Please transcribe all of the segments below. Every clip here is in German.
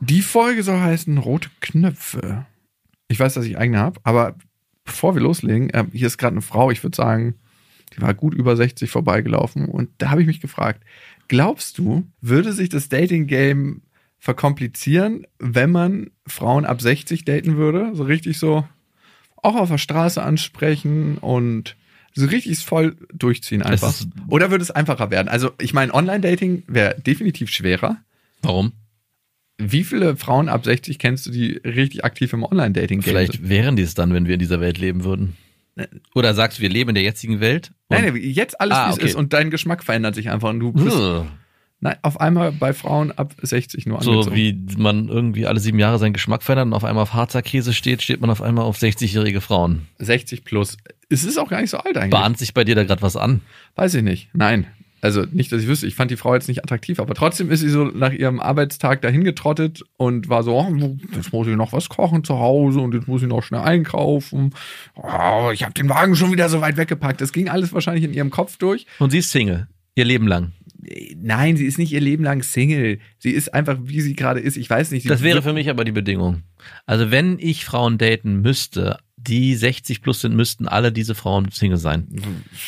Die Folge soll heißen Rote Knöpfe. Ich weiß, dass ich eigene habe, aber bevor wir loslegen, äh, hier ist gerade eine Frau, ich würde sagen, die war gut über 60 vorbeigelaufen und da habe ich mich gefragt, glaubst du, würde sich das Dating-Game verkomplizieren, wenn man Frauen ab 60 daten würde? So richtig so auch auf der Straße ansprechen und so richtig voll durchziehen einfach. Oder würde es einfacher werden? Also ich meine, Online-Dating wäre definitiv schwerer. Warum? Wie viele Frauen ab 60 kennst du, die richtig aktiv im Online-Dating sind? Vielleicht wären die es dann, wenn wir in dieser Welt leben würden. Oder sagst du, wir leben in der jetzigen Welt? Nein, nein, jetzt alles, Ah, wie es okay. ist und dein Geschmack verändert sich einfach und du bist Ugh. nein, auf einmal bei Frauen ab 60 nur so angezogen. wie man irgendwie alle sieben Jahre seinen Geschmack verändert und auf einmal auf Harzer Käse steht, steht man auf einmal auf 60-jährige Frauen. 60 plus. Es ist auch gar nicht so alt eigentlich. Bahnt sich bei dir da gerade was an? Weiß ich nicht. Nein. Also nicht, dass ich wüsste, ich fand die Frau jetzt nicht attraktiv, aber trotzdem ist sie so nach ihrem Arbeitstag dahin getrottet und war so, oh, jetzt muss ich noch was kochen zu Hause und jetzt muss ich noch schnell einkaufen. Oh, ich habe den Wagen schon wieder so weit weggepackt. Das ging alles wahrscheinlich in ihrem Kopf durch. Und sie ist Single. Ihr Leben lang. Nein, sie ist nicht ihr Leben lang Single. Sie ist einfach, wie sie gerade ist. Ich weiß nicht. Das wäre für mich aber die Bedingung. Also wenn ich Frauen daten müsste, die 60 plus sind, müssten alle diese Frauen Single sein.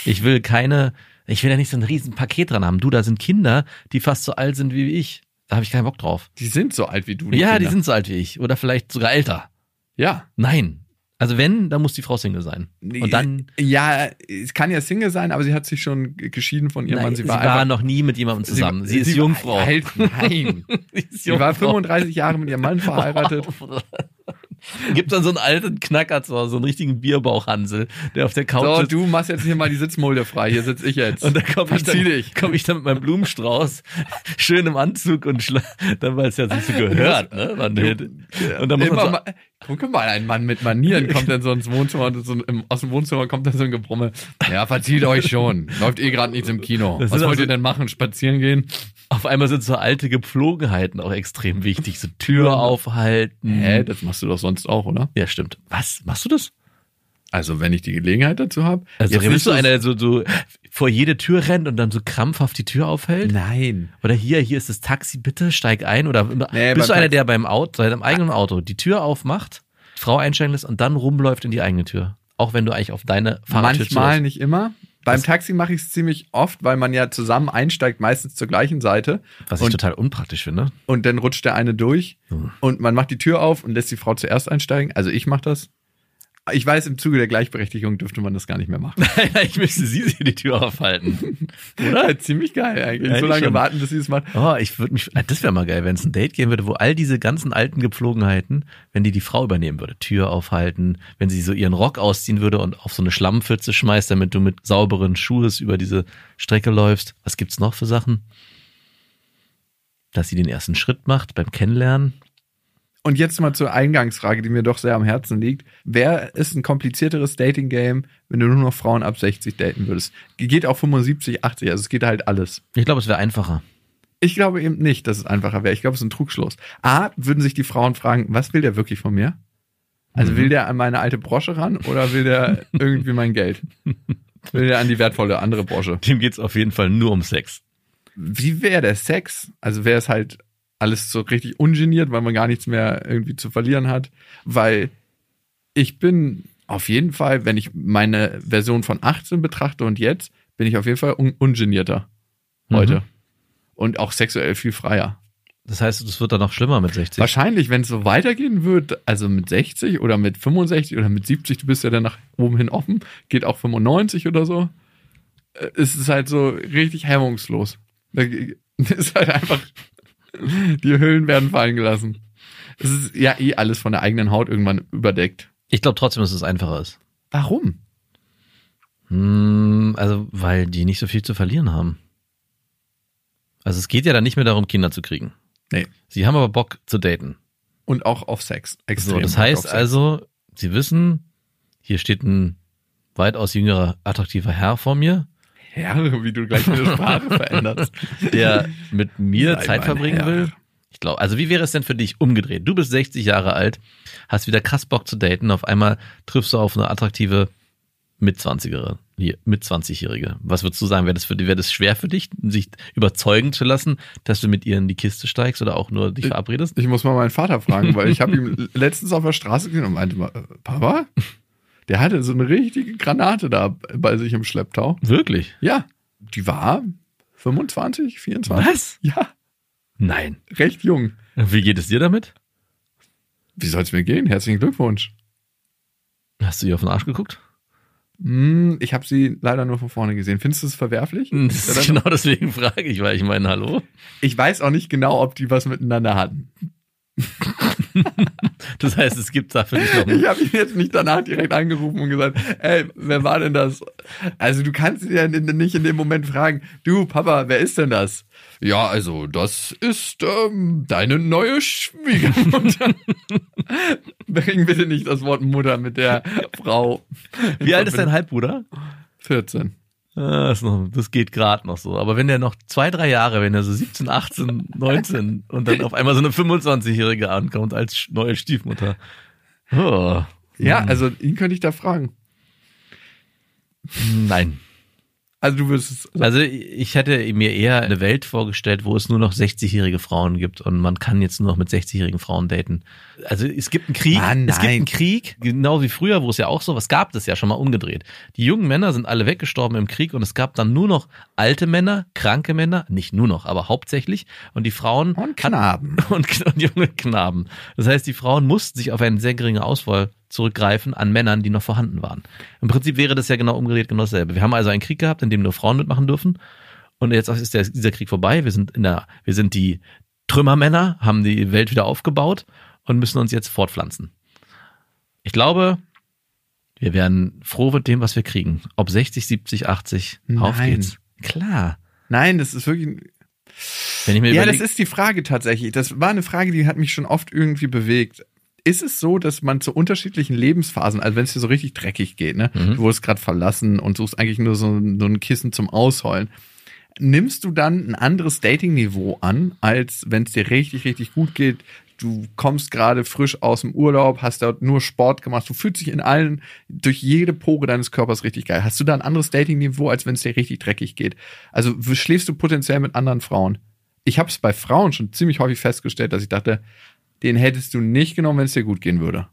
Ich will keine, ich will ja nicht so ein riesen Paket dran haben. Du, da sind Kinder, die fast so alt sind wie ich. Da habe ich keinen Bock drauf. Die sind so alt wie du. ja, die Kinder. sind so alt wie ich. Oder vielleicht sogar älter. Ja. Nein. Also wenn, dann muss die Frau Single sein. Und dann, Ja, es kann ja Single sein, aber sie hat sich schon geschieden von ihrem Mann. sie, Sie war, war, einfach, noch nie mit jemandem zusammen. Sie, ist war- Jungfrau. Halt, nein. Sie ist sie war Jungfrau. 35 Jahre mit ihrem Mann verheiratet. Gibt dann so einen alten Knacker Hause, so einen richtigen Bierbauchhansel, der auf der Couch So, sitzt. du machst jetzt hier mal die Sitzmulde frei. Hier sitze ich jetzt. Und da komme ich, dann- dich. komm ich dann mit meinem Blumenstrauß, schön im Anzug und schla dann, weil es ja so gehört, ne? Man, und dann muss man Immer so, mal, guck mal, ein Mann mit Manieren kommt dann so ins Wohnzimmer und so im, aus dem Wohnzimmer kommt dann so ein Gebrumme. Ja, verzieht euch schon. Läuft eh gerade nichts im Kino. Das Was wollt also- ihr denn machen? Spazieren gehen? Auf einmal sind so alte Gepflogenheiten auch extrem wichtig. So Tür aufhalten. Hä, das machst du doch sonst auch, oder? Ja, stimmt. Was? Machst du das? Also, wenn ich die Gelegenheit dazu habe. Also bist du einer, der so, so vor jede Tür rennt und dann so krampfhaft die Tür aufhält? Nein. Oder hier, hier ist das Taxi, bitte steig ein. Oder Nee, bist du einer, der beim Auto, seinem eigenen Auto die Tür aufmacht, Frau einsteigen lässt und dann rumläuft in die eigene Tür? Auch wenn du eigentlich auf deine Fahrradtür Manchmal, nicht immer. Beim Taxi mache ich es ziemlich oft, weil man ja zusammen einsteigt, meistens zur gleichen Seite. Was ich und, total unpraktisch finde. und dann rutscht der eine durch Hm. und man macht die Tür auf und lässt die Frau zuerst einsteigen. Also ich mache das. Ich weiß, im Zuge der Gleichberechtigung dürfte man das gar nicht mehr machen. ich müsste sie sich die Tür aufhalten. Oder? Ziemlich geil eigentlich. Eigentlich so lange schon. warten, bis sie es macht. Oh, ich würde mich, das wäre mal geil, wenn es ein Date geben würde, wo all diese ganzen alten Gepflogenheiten, wenn die die Frau übernehmen würde, Tür aufhalten, wenn sie so ihren Rock ausziehen würde und auf so eine Schlammpfütze schmeißt, damit du mit sauberen Schuhen über diese Strecke läufst. Was gibt's noch für Sachen? Dass sie den ersten Schritt macht beim Kennenlernen. Und jetzt mal zur Eingangsfrage, die mir doch sehr am Herzen liegt. Wer ist ein komplizierteres Dating-Game, wenn du nur noch Frauen ab 60 daten würdest? Geht auch 75, 80, also es geht halt alles. Ich glaube, es wäre einfacher. Ich glaube eben nicht, dass es einfacher wäre. Ich glaube, es ist ein Trugschluss. A, würden sich die Frauen fragen, was will der wirklich von mir? Also will der an meine alte Brosche ran oder will der irgendwie mein Geld? Will der an die wertvolle andere Brosche? Dem geht's auf jeden Fall nur um Sex. Wie wäre der Sex? Also wäre es halt alles so richtig ungeniert, weil man gar nichts mehr irgendwie zu verlieren hat. Weil ich bin auf jeden Fall, wenn ich meine Version von 18 betrachte und jetzt, bin ich auf jeden Fall un ungenierter heute. Mhm. Und auch sexuell viel freier. Das heißt, es wird dann noch schlimmer mit 60. Wahrscheinlich, wenn es so weitergehen wird, also mit 60 oder mit 65 oder mit 70, du bist ja dann nach oben hin offen, geht auch 95 oder so, äh, ist es halt so richtig hemmungslos. Ge- ist halt einfach, die Hüllen werden fallen gelassen. Es ist ja eh alles von der eigenen Haut irgendwann überdeckt. Ich glaube trotzdem, dass es einfacher ist. Warum? Hm, also, weil die nicht so viel zu verlieren haben. Also es geht ja dann nicht mehr darum, Kinder zu kriegen. Nee. Sie haben aber Bock zu daten. und auch auf Sex. Extrem So, das heißt also, Sie wissen, hier steht ein weitaus jüngerer, attraktiver Herr vor mir, Herr, wie du gleich eine Sprache veränderst. der mit mir Sei Zeit verbringen Herr. will. Ich glaube, also wie wäre es denn für dich umgedreht? Du bist 60 Jahre alt, hast wieder krass Bock zu daten, auf einmal triffst du auf eine attraktive Mitzwanzigerin, mit 20-Jährige. Was würdest du sagen? Wäre das für wäre das schwer für dich, sich überzeugen zu lassen, dass du mit ihr in die Kiste steigst oder auch nur dich Ich- verabredest? Ich muss mal meinen Vater fragen, weil ich habe ihm letztens auf der Straße gesehen und meinte mal, äh, Papa, der hatte so eine richtige Granate da bei sich im Schlepptau. Wirklich? Ja, die war 25, 24. Was? Ja, Nein. recht jung. Wie geht es dir damit? Wie soll es mir gehen? Herzlichen Glückwunsch. Hast du ihr auf den Arsch geguckt? Hm, ich habe sie leider nur von vorne gesehen. Findest du es verwerflich? Das dann- ist genau deswegen frage ich, weil ich meine, hallo? Ich weiß auch nicht genau, ob die was miteinander hatten. Das heißt, es gibt da für dich noch einen Ich habe ihn jetzt nicht danach direkt angerufen und gesagt, ey, wer war denn das? Also du kannst ihn ja nicht in dem Moment fragen, du Papa, wer ist denn das? Ja, also das ist ähm, deine neue Schwiegermutter. Bring bitte nicht das Wort Mutter mit der Frau. Wie alt ist dein Halbbruder? 14. Ah, Das, ist noch, das geht gerade noch so. Aber wenn der noch zwei, drei Jahre, wenn er so 17, 18, 19 und dann auf einmal so eine 25-Jährige ankommt als neue Stiefmutter. Oh. Ja, also ihn könnte ich da fragen. Nein. Also du würdest es. Also ich hätte mir eher eine Welt vorgestellt, wo es nur noch 60-jährige Frauen gibt und man kann jetzt nur noch mit 60-jährigen Frauen daten. Also es gibt einen Krieg, Mann, es gibt einen Krieg, genau wie früher, wo es ja auch so, was gab es ja schon mal umgedreht. Die jungen Männer sind alle weggestorben im Krieg und es gab dann nur noch alte Männer, kranke Männer, nicht nur noch, aber hauptsächlich und die Frauen Und Knaben. und, und junge Knaben. Das heißt, die Frauen mussten sich auf eine sehr geringe Auswahl zurückgreifen an Männern, die noch vorhanden waren. Im Prinzip wäre das ja genau umgedreht genau dasselbe. Wir haben also einen Krieg gehabt, in dem nur Frauen mitmachen dürfen. Und jetzt ist der, dieser Krieg vorbei. Wir sind in der, wir sind die Trümmermänner, haben die Welt wieder aufgebaut und müssen uns jetzt fortpflanzen. Ich glaube, wir werden froh mit dem, was wir kriegen. Ob 60, 70, 80, auf Nein. geht's. Klar. Nein, das ist wirklich. Wenn ich mir Ja, das ist die Frage tatsächlich. Das war eine Frage, die hat mich schon oft irgendwie bewegt. Ist es so, dass man zu unterschiedlichen Lebensphasen, also wenn es dir so richtig dreckig geht, ne, Mhm. du wurdest gerade verlassen und suchst eigentlich nur so, so ein Kissen zum Ausheulen, nimmst du dann ein anderes Datingniveau an, als wenn es dir richtig, richtig gut geht? Du kommst gerade frisch aus dem Urlaub, hast dort nur Sport gemacht, du fühlst dich in allen, durch jede Pore deines Körpers richtig geil. Hast du da ein anderes Datingniveau, als wenn es dir richtig dreckig geht? Also schläfst du potenziell mit anderen Frauen? Ich habe es bei Frauen schon ziemlich häufig festgestellt, dass ich dachte, den hättest du nicht genommen, wenn es dir gut gehen würde.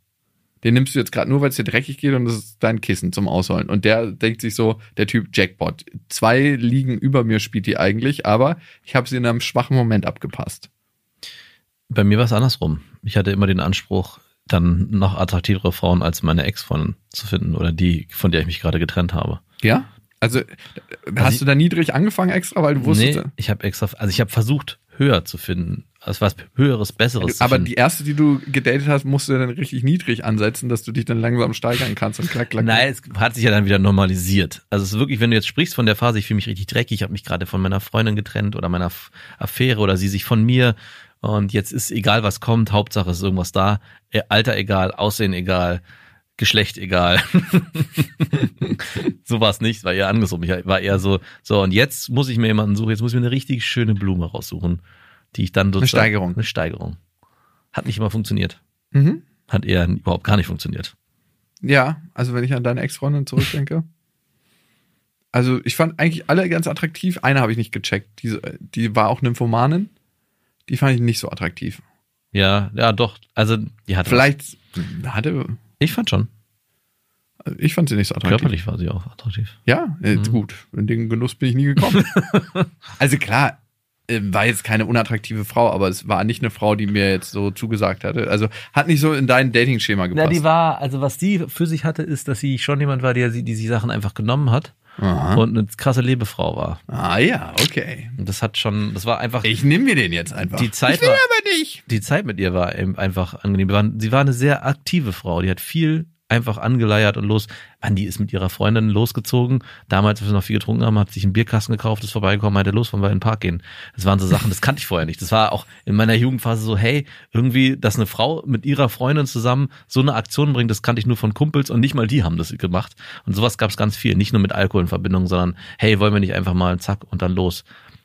Den nimmst du jetzt gerade nur, weil es dir dreckig geht und das ist dein Kissen zum Ausholen. Und der denkt sich so, der Typ Jackpot. Zwei liegen über mir spielt die eigentlich, aber ich habe sie in einem schwachen Moment abgepasst. Bei mir war es andersrum. Ich hatte immer den Anspruch, dann noch attraktivere Frauen als meine Ex-Freundin zu finden oder die, von der ich mich gerade getrennt habe. Ja? Also, hast ich- du da niedrig angefangen extra, weil du wusstest, nee, ich habe extra, also ich habe versucht, höher zu finden. Also was Höheres, Besseres aber zu finden. die erste, die du gedatet hast, musst du dann richtig niedrig ansetzen, dass du dich dann langsam steigern kannst und klack, klack. Nein, es hat sich ja dann wieder normalisiert. Also es ist wirklich, wenn du jetzt sprichst von der Phase, ich fühle mich richtig dreckig, ich habe mich gerade von meiner Freundin getrennt oder meiner Affäre oder sie sich von mir und jetzt ist egal, was kommt, Hauptsache ist irgendwas da. Äh, Alter egal, Aussehen egal, Geschlecht egal. so war es nicht, war eher andersrum. Ich war eher so, so und jetzt muss ich mir jemanden suchen, jetzt muss ich mir eine richtig schöne Blume raussuchen, die ich dann sozusagen... Steigerung. Eine Steigerung. Hat nicht immer funktioniert. Mhm. Hat eher überhaupt gar nicht funktioniert. Ja, also wenn ich an deine Ex-Freundin zurückdenke. Also ich fand eigentlich alle ganz attraktiv. Eine habe ich nicht gecheckt. Diese, die war auch Nymphomanin. Die fand ich nicht so attraktiv. Ja, ja, doch. Also, die hat Vielleicht hatte. Ich fand schon. Ich fand sie nicht so attraktiv. Körperlich war sie auch attraktiv. Ja, äh, Mhm. gut. In den Genuss bin ich nie gekommen. also klar, war jetzt keine unattraktive Frau, aber es war nicht eine Frau, die mir jetzt so zugesagt hatte. Also hat nicht so in dein Dating-Schema Na, gepasst. die war, also was die für sich hatte, ist, dass sie schon jemand war, der sie, die sie Sachen einfach genommen hat Aha. und eine krasse Lebefrau war. ah ja, okay. Und das hat schon, das war einfach, Ich nehme mir den jetzt einfach. Die Zeit ich will war- aber nicht. die Zeit mit ihr war eben einfach angenehm. Sie war eine sehr aktive Frau, die hat viel einfach angeleiert und los. Mann, die ist mit ihrer Freundin losgezogen. Damals, als wir noch viel getrunken haben, hat sich einen Bierkasten gekauft, ist vorbeigekommen, meinte, los, wollen wir in den Park gehen. Das waren so Sachen, das kannte ich vorher nicht. Das war auch in meiner Jugendphase so, hey, irgendwie, dass eine Frau mit ihrer Freundin zusammen so eine Aktion bringt, das kannte ich nur von Kumpels und nicht mal die haben das gemacht. Und sowas gab es ganz viel. Nicht nur mit Alkohol in Verbindung, sondern, hey, wollen wir nicht einfach mal zack und dann los.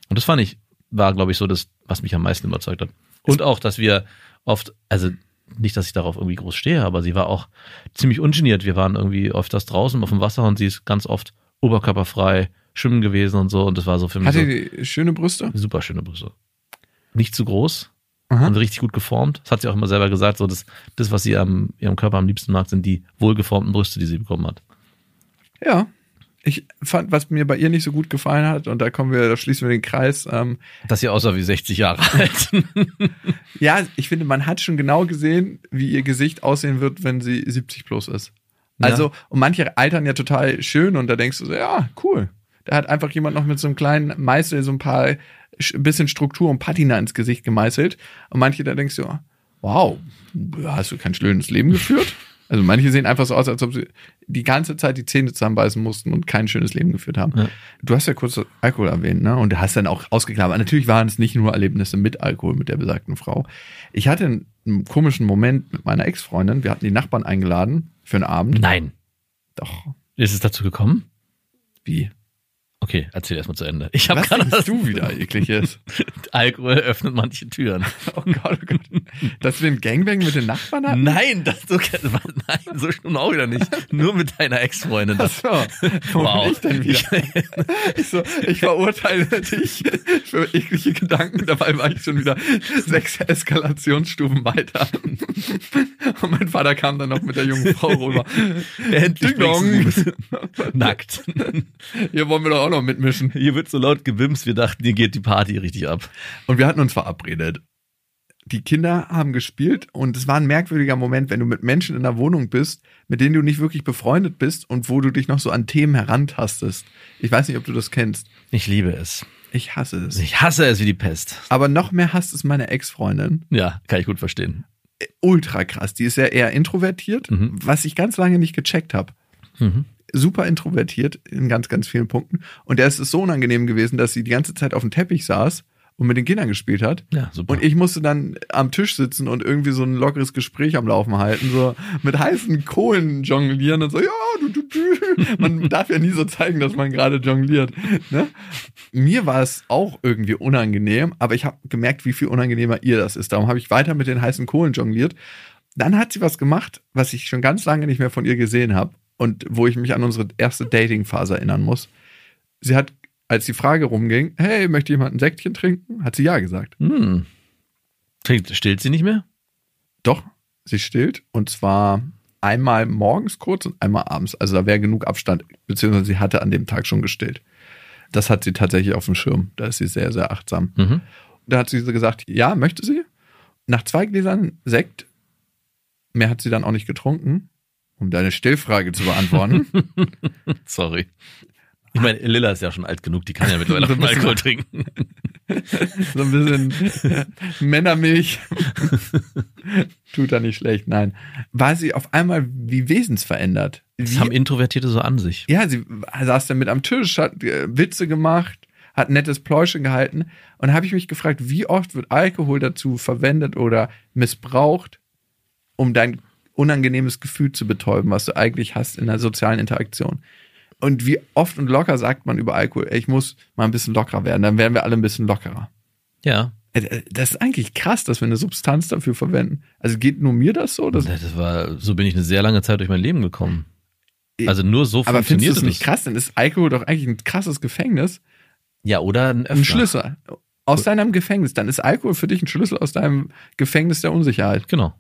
Und das fand ich, war, glaube ich, so das, was mich am meisten überzeugt hat. Und auch, dass wir oft, also nicht, dass ich darauf irgendwie groß stehe, aber sie war auch ziemlich ungeniert. Wir waren irgendwie öfters draußen auf dem Wasser und sie ist ganz oft oberkörperfrei schwimmen gewesen und so. Und das war so für mich Hatte so die schöne Brüste? super schöne Brüste. Nicht zu groß Aha. und richtig gut geformt. Das hat sie auch immer selber gesagt. So das, das was sie am ihrem Körper am liebsten mag, sind die wohlgeformten Brüste, die sie bekommen hat. Ja. Ich fand, was mir bei ihr nicht so gut gefallen hat, und da kommen wir, da schließen wir den Kreis, ähm, Dass sie aussah wie 60 Jahre alt. ja, ich finde, man hat schon genau gesehen, wie ihr Gesicht aussehen wird, wenn sie 70 plus ist. Also, und manche altern ja total schön und da denkst du so, ja, cool. Da hat einfach jemand noch mit so einem kleinen Meißel so ein paar, sch- bisschen Struktur und Patina ins Gesicht gemeißelt. Und manche, da denkst du, wow, hast du kein schönes Leben geführt? Also manche sehen einfach so aus, als ob sie die ganze Zeit die Zähne zusammenbeißen mussten und kein schönes Leben geführt haben. Ja. Du hast ja kurz Alkohol erwähnt, ne? Und du hast dann auch ausgeklammert. Natürlich waren es nicht nur Erlebnisse mit Alkohol mit der besagten Frau. Ich hatte einen, einen komischen Moment mit meiner Ex-Freundin. Wir hatten die Nachbarn eingeladen für einen Abend. Nein. Doch. Ist es dazu gekommen? Wie? Okay, erzähl erstmal zu Ende. Ich habe gerade denkst du wieder ekliges? Alkohol öffnet manche Türen. Oh Gott, oh Gott. Dass wir ein Gangbang mit den Nachbarn hatten? Nein, das so, nein, so schon auch wieder nicht. Nur mit deiner Ex-Freundin. Das, Ach so. Wo wow. ich denn wieder? Ich, so, ich verurteile dich für eklige Gedanken. Dabei war ich schon wieder sechs Eskalationsstufen weiter. Und mein Vater kam dann noch mit der jungen Frau rüber. Endlich Ding dong. Nackt. Hier wollen wir doch auch noch mitmischen. Hier wird so laut gewimst, wir dachten, hier geht die Party richtig ab. Und wir hatten uns verabredet. Die Kinder haben gespielt und es war ein merkwürdiger Moment, wenn du mit Menschen in der Wohnung bist, mit denen du nicht wirklich befreundet bist und wo du dich noch so an Themen herantastest. Ich weiß nicht, ob du das kennst. Ich liebe es. Ich hasse es. Ich hasse es wie die Pest. Aber noch mehr hasst es meine Ex-Freundin. Ja, kann ich gut verstehen. Ultra krass. Die ist ja eher introvertiert, Mhm. was ich ganz lange nicht gecheckt habe. Mhm. Super introvertiert in ganz, ganz vielen Punkten. Und der ist es so unangenehm gewesen, dass sie die ganze Zeit auf dem Teppich saß und mit den Kindern gespielt hat. Ja, super. Und ich musste dann am Tisch sitzen und irgendwie so ein lockeres Gespräch am Laufen halten, so mit heißen Kohlen jonglieren und so, ja, du, du, du. Man darf ja nie so zeigen, dass man gerade jongliert. Ne? Mir war es auch irgendwie unangenehm, aber ich habe gemerkt, wie viel unangenehmer ihr das ist. Darum habe ich weiter mit den heißen Kohlen jongliert. Dann hat sie was gemacht, was ich schon ganz lange nicht mehr von ihr gesehen habe und wo ich mich an unsere erste Dating-Phase erinnern muss. Sie hat, als die Frage rumging, hey, möchte jemand ein Säckchen trinken? Hat sie ja gesagt. Hm. Trinkt- Stillt sie nicht mehr? Doch, sie stillt. Und zwar einmal morgens kurz und einmal abends. Also da wäre genug Abstand, beziehungsweise sie hatte an dem Tag schon gestillt. Das hat sie tatsächlich auf dem Schirm. Da ist sie sehr, sehr achtsam. Mhm. Da hat sie gesagt, ja, möchte sie. Nach zwei Gläsern Sekt, mehr hat sie dann auch nicht getrunken, um deine Stillfrage zu beantworten. Sorry. Ich meine, Lilla ist ja schon alt genug, die kann ja mittlerweile So Alkohol trinken. so ein bisschen Männermilch. Tut da nicht schlecht, nein. War sie auf einmal wie wesensverändert. Das Wie haben Introvertierte so an sich. Ja, sie saß dann mit am Tisch, hat äh, Witze gemacht, hat nettes Pläuschen gehalten. Und habe ich mich gefragt, wie oft wird Alkohol dazu verwendet oder missbraucht, um dein unangenehmes Gefühl zu betäuben, was du eigentlich hast in der sozialen Interaktion. Und wie oft und locker sagt man über Alkohol, ey, ich muss mal ein bisschen lockerer werden, dann werden wir alle ein bisschen lockerer. Ja. Äh, äh, Das ist eigentlich krass, dass wir eine Substanz dafür verwenden. Also geht nur mir das so? Das war, so bin ich eine sehr lange Zeit durch mein Leben gekommen. Also nur so aber findest du funktioniert es nicht krass? Dann ist Alkohol doch eigentlich ein krasses Gefängnis. Ja, oder ein Ein. Schlüssel aus deinem Gefängnis. Dann ist Alkohol für dich ein Schlüssel aus deinem Gefängnis der Unsicherheit. Genau.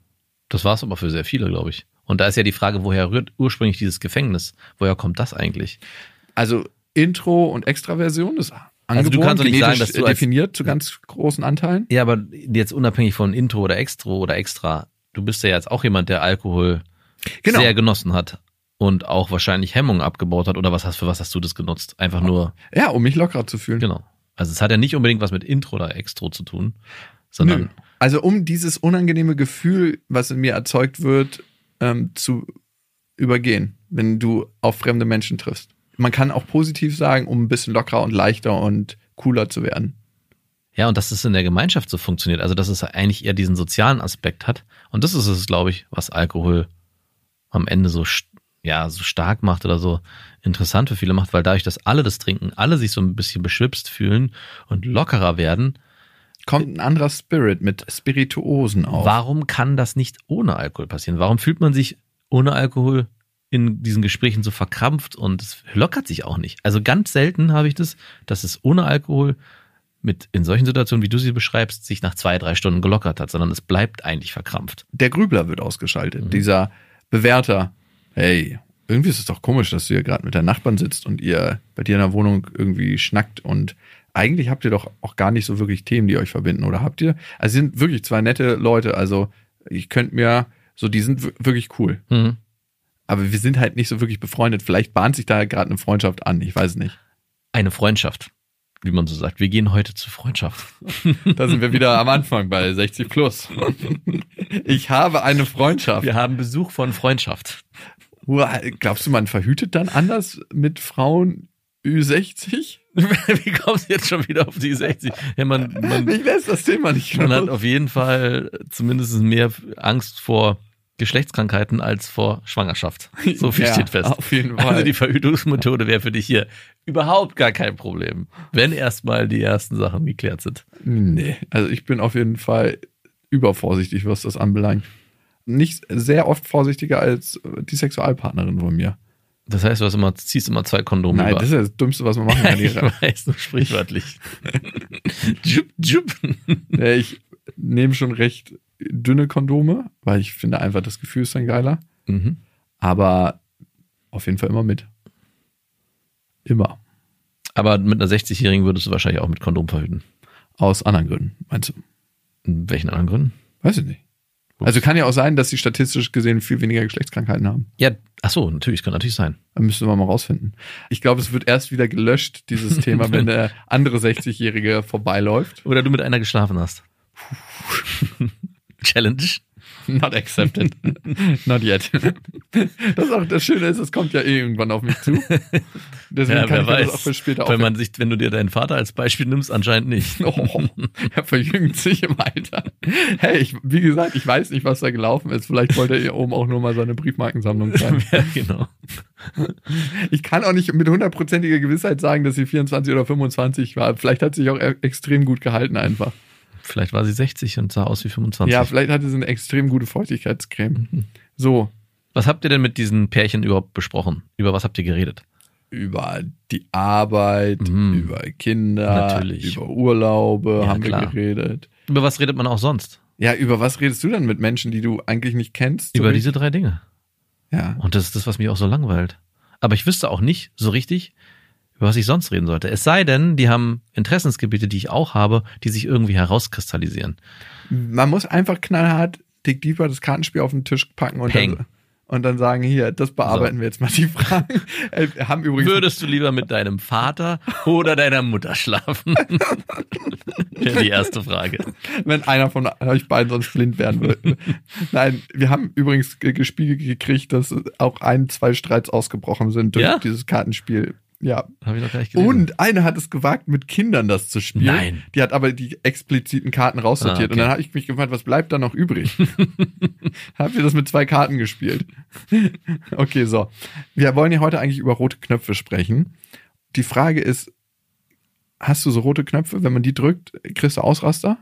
Das war es aber für sehr viele, glaube ich. Und da ist ja die Frage, woher rührt ursprünglich dieses Gefängnis? Woher kommt das eigentlich? Also Intro und Extraversion ist angeboren, Also du kannst doch nicht sagen, dass du definiert zu ganz großen Anteilen. Ja, aber jetzt unabhängig von Intro oder Extro oder Extra, du bist ja jetzt auch jemand, der Alkohol Genau. sehr genossen hat und auch wahrscheinlich Hemmungen abgebaut hat. Oder was hast für was hast du das genutzt? Einfach nur, Ja, um mich lockerer zu fühlen. genau. Also es hat ja nicht unbedingt was mit Intro oder Extro zu tun, sondern Nö. Also um dieses unangenehme Gefühl, was in mir erzeugt wird, ähm, zu übergehen, wenn du auf fremde Menschen triffst. Man kann auch positiv sagen, um ein bisschen lockerer und leichter und cooler zu werden. Ja, und dass es in der Gemeinschaft so funktioniert, also dass es eigentlich eher diesen sozialen Aspekt hat. Und das ist es, glaube ich, was Alkohol am Ende so, ja, so stark macht oder so interessant für viele macht, weil dadurch, dass alle das trinken, alle sich so ein bisschen beschwipst fühlen und lockerer werden, Kommt ein anderer Spirit mit Spirituosen auf. warum kann das nicht ohne Alkohol passieren? Warum fühlt man sich ohne Alkohol in diesen Gesprächen so verkrampft und es lockert sich auch nicht? Also ganz selten habe ich das, dass es ohne Alkohol mit in solchen Situationen, wie du sie beschreibst, sich nach zwei, drei Stunden gelockert hat, sondern es bleibt eigentlich verkrampft. Der Grübler wird ausgeschaltet. Mhm. Dieser Bewerter. Hey, irgendwie ist es doch komisch, dass du hier gerade mit deinen Nachbarn sitzt und ihr bei dir in der Wohnung irgendwie schnackt und eigentlich habt ihr doch auch gar nicht so wirklich Themen, die euch verbinden, oder habt ihr? Also sie sind wirklich zwei nette Leute, also ich könnte mir, so die sind wirklich cool. Mhm. Aber wir sind halt nicht so wirklich befreundet. Vielleicht bahnt sich da gerade eine Freundschaft an, ich weiß es nicht. Eine Freundschaft, wie man so sagt. Wir gehen heute zur Freundschaft. Da sind wir wieder am Anfang bei 60 plus. Ich habe eine Freundschaft. Wir haben Besuch von Freundschaft. Glaubst du, man verhütet dann anders mit Frauen Ü60? wie kommst du jetzt schon wieder auf die 60? Ja, man, man, Ich lässt das Thema nicht man hat auf jeden Fall zumindest mehr Angst vor Geschlechtskrankheiten als vor Schwangerschaft. So viel Ja, steht fest. auf jeden Fall. Also die Verhütungsmethode wäre für dich hier überhaupt gar kein Problem, wenn erstmal die ersten Sachen geklärt sind. Nee, also ich bin auf jeden Fall übervorsichtig, was das anbelangt. Nicht sehr oft vorsichtiger als die Sexualpartnerin von mir. Das heißt, du hast immer, ziehst immer zwei Kondome Nein, über. das ist ja das Dümmste, was man machen kann. ich weiß, nur sprichwörtlich. jup, jup. Nee, ich nehme schon recht dünne Kondome, weil ich finde einfach, das Gefühl ist dann geiler. Mhm. Aber auf jeden Fall immer mit. Immer. Aber mit einer 60-Jährigen würdest du wahrscheinlich auch mit Kondom verhüten. Aus anderen Gründen, meinst du? In welchen anderen Gründen? Weiß ich nicht. Also kann ja auch sein, dass sie statistisch gesehen viel weniger Geschlechtskrankheiten haben. Ja, ach so, natürlich, kann natürlich sein. Da müssen wir mal rausfinden. Ich glaube, es wird erst wieder gelöscht, dieses Thema, wenn der andere 60-Jährige vorbeiläuft. Oder du mit einer geschlafen hast. Challenge. Not accepted. Not yet. Das ist auch das Schöne ist, es kommt ja eh irgendwann auf mich zu. Deswegen Ja, kann ich mir das weiß. auch für später auch. man sich, wenn du dir deinen Vater als Beispiel nimmst, anscheinend nicht. Oh, er verjüngt sich im Alter. Hey, ich, wie gesagt, ich weiß nicht, was da gelaufen ist. Vielleicht wollte er hier oben auch nur mal seine Briefmarkensammlung zeigen. ja, genau. Ich kann auch nicht mit hundertprozentiger Gewissheit sagen, dass sie 24 oder 25 war. Vielleicht hat sie sich auch e- extrem gut gehalten einfach. Vielleicht war sie 60 und sah aus wie 25. Ja, vielleicht hatte sie eine extrem gute Feuchtigkeitscreme. Mhm. So, Was habt ihr denn mit diesen Pärchen überhaupt besprochen? Über was habt ihr geredet? über die Arbeit, Mhm. über Kinder, Natürlich. über Urlaube Ja, haben wir klar. geredet. Über was redet man auch sonst? Ja, über was redest du denn mit Menschen, die du eigentlich nicht kennst? Über diese drei Dinge. Ja. Und das ist das, was mich auch so langweilt. Aber ich wüsste auch nicht so richtig, über was ich sonst reden sollte. Es sei denn, die haben Interessensgebiete, die ich auch habe, die sich irgendwie herauskristallisieren. Man muss einfach knallhart Dick Deeper das Kartenspiel auf den Tisch packen und Peng. dann, und dann sagen, hier, das bearbeiten wir jetzt mal die Fragen. Äh, haben übrigens Würdest du lieber mit deinem Vater oder deiner Mutter schlafen? Wäre die erste Frage. wenn einer von euch beiden sonst blind werden würde. Nein, wir haben übrigens ge- gespiegelt gekriegt, dass auch ein, zwei Streits ausgebrochen sind durch Ja? dieses Kartenspiel. Ja. Habe ich noch gar nicht gelesen. Und eine hat es gewagt, mit Kindern das zu spielen. Nein. Die hat aber die expliziten Karten raussortiert. Ah, okay. Und dann habe ich mich gefragt, was bleibt da noch übrig? Haben wir das mit zwei Karten gespielt? okay, so. Wir wollen ja heute eigentlich über rote Knöpfe sprechen. Die Frage ist, hast du so rote Knöpfe, wenn man die drückt, kriegst du Ausraster?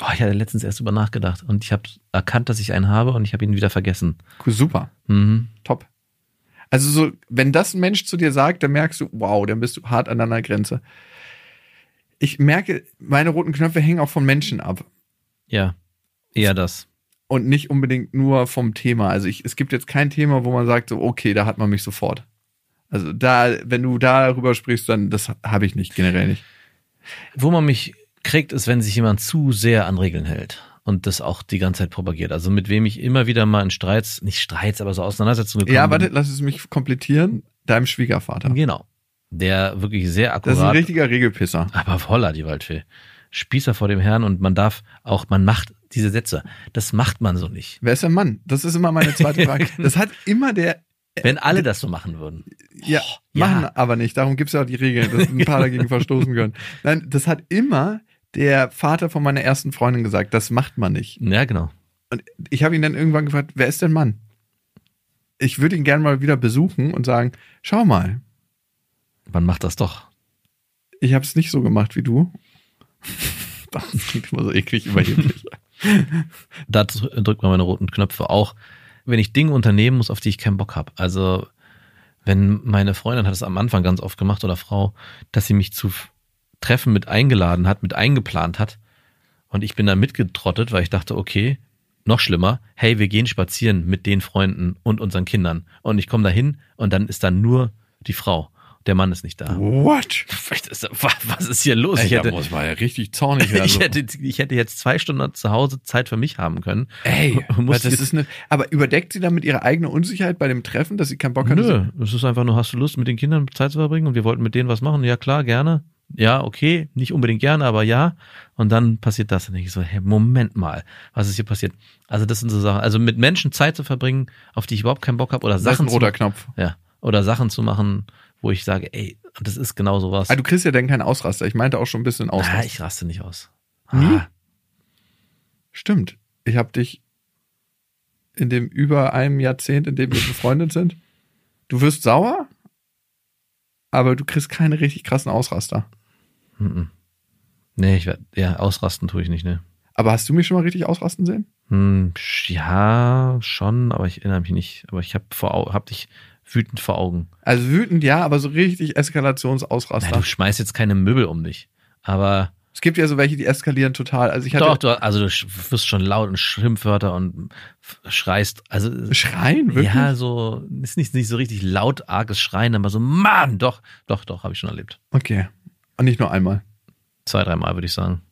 Oh, ich hatte letztens erst über nachgedacht und ich habe erkannt, dass ich einen habe und ich habe ihn wieder vergessen. Cool, super. Mhm. Top. Also so, wenn das ein Mensch zu dir sagt, dann merkst du, wow, dann bist du hart an deiner Grenze. Ich merke, meine roten Knöpfe hängen auch von Menschen ab Ja, eher das. und nicht unbedingt nur vom Thema. Also ich, es gibt jetzt kein Thema, wo man sagt, so, okay, da hat man mich sofort. Also da, wenn du darüber sprichst, dann das habe ich nicht, generell nicht. Wo man mich kriegt, ist, wenn sich jemand zu sehr an Regeln hält und das auch die ganze Zeit propagiert. Also mit wem ich immer wieder mal in Streits, nicht Streits, aber so Auseinandersetzungen gekommen Ja, warte, bin. lass es mich komplettieren. Deinem Schwiegervater. Genau. Der wirklich sehr Das ist ein akkurat, richtiger Regelpisser. aber voller die Waldfee. Spießer vor dem Herrn und man darf auch, man macht diese Sätze. Das macht man so nicht. Wer ist der Mann? Das ist immer meine zweite Frage. Das hat immer der Wenn alle das so machen würden. Ja, ja. machen aber nicht. Darum gibt's ja auch die Regeln, dass ein paar dagegen verstoßen können. Nein, das hat immer der Vater von meiner ersten Freundin gesagt. Das macht man nicht. Ja, genau. Und ich habe ihn dann irgendwann gefragt, wer ist denn Mann? Ich würde ihn gerne mal wieder besuchen und sagen, schau mal, Man macht das doch. ich habe es nicht so gemacht wie du. Das klingt immer so eklig überheblich. Da drückt man meine roten Knöpfe auch. Wenn ich Dinge unternehmen muss, auf die ich keinen Bock habe. Also, wenn meine Freundin hat es am Anfang ganz oft gemacht oder Frau, dass sie mich zu Treffen mit eingeladen hat, mit eingeplant hat. Und ich bin da mitgetrottet, weil ich dachte, okay, noch schlimmer, hey, wir gehen spazieren mit den Freunden und unseren Kindern. Und ich komme da hin und dann ist da nur die Frau. Der Mann ist nicht da. What? Was ist hier los? Ey, Ich hätte, muss ja richtig zornig werden. ich, hätte, ich hätte jetzt zwei Stunden zu Hause Zeit für mich haben können. Ey, das ist eine, aber überdeckt sie damit ihre eigene Unsicherheit bei dem Treffen, dass sie keinen Bock hat? Nö, es ist einfach nur, hast du Lust, mit den Kindern Zeit zu verbringen und wir wollten mit denen was machen? Ja, klar, gerne. Ja, okay, nicht unbedingt gerne, aber ja. Und dann passiert das. Und ich so, hey, Moment mal, was ist hier passiert? Also das sind so Sachen, also mit Menschen Zeit zu verbringen, auf die ich überhaupt keinen Bock habe oder Das ist ein Sachen zu, roter Knopf. ja, oder Sachen zu machen, wo ich sage, ey, das ist genau sowas. Ah, du kriegst ja dann keinen Ausraster. Ich meinte auch schon ein bisschen ah, Ausraster. ich raste nicht aus. Nie? Ah, Stimmt. Ich habe dich in dem über einem Jahrzehnt, in dem wir befreundet sind, du wirst sauer, aber du kriegst keine richtig krassen Ausraster. Mhm. Nee, ich werd, ja, ausrasten tue ich nicht, ne. Aber hast du mich schon mal richtig ausrasten sehen? Hm, ja, schon, aber ich erinnere mich nicht. Aber ich habe hab dich wütend vor Augen. Also wütend ja, aber so richtig Eskalationsausraster. du schmeißt jetzt keine Möbel um dich. Aber es gibt ja so welche, die eskalieren total. Also ich hatte doch, du, also du wirst schon laut und Schimpfwörter und schreist. Also Schreien, wirklich? ja, so ist nicht, nicht so richtig laut arges Schreien, aber so Mann, doch, doch, doch, habe ich schon erlebt. Okay. Und nicht nur einmal. Zwei, dreimal würde ich sagen.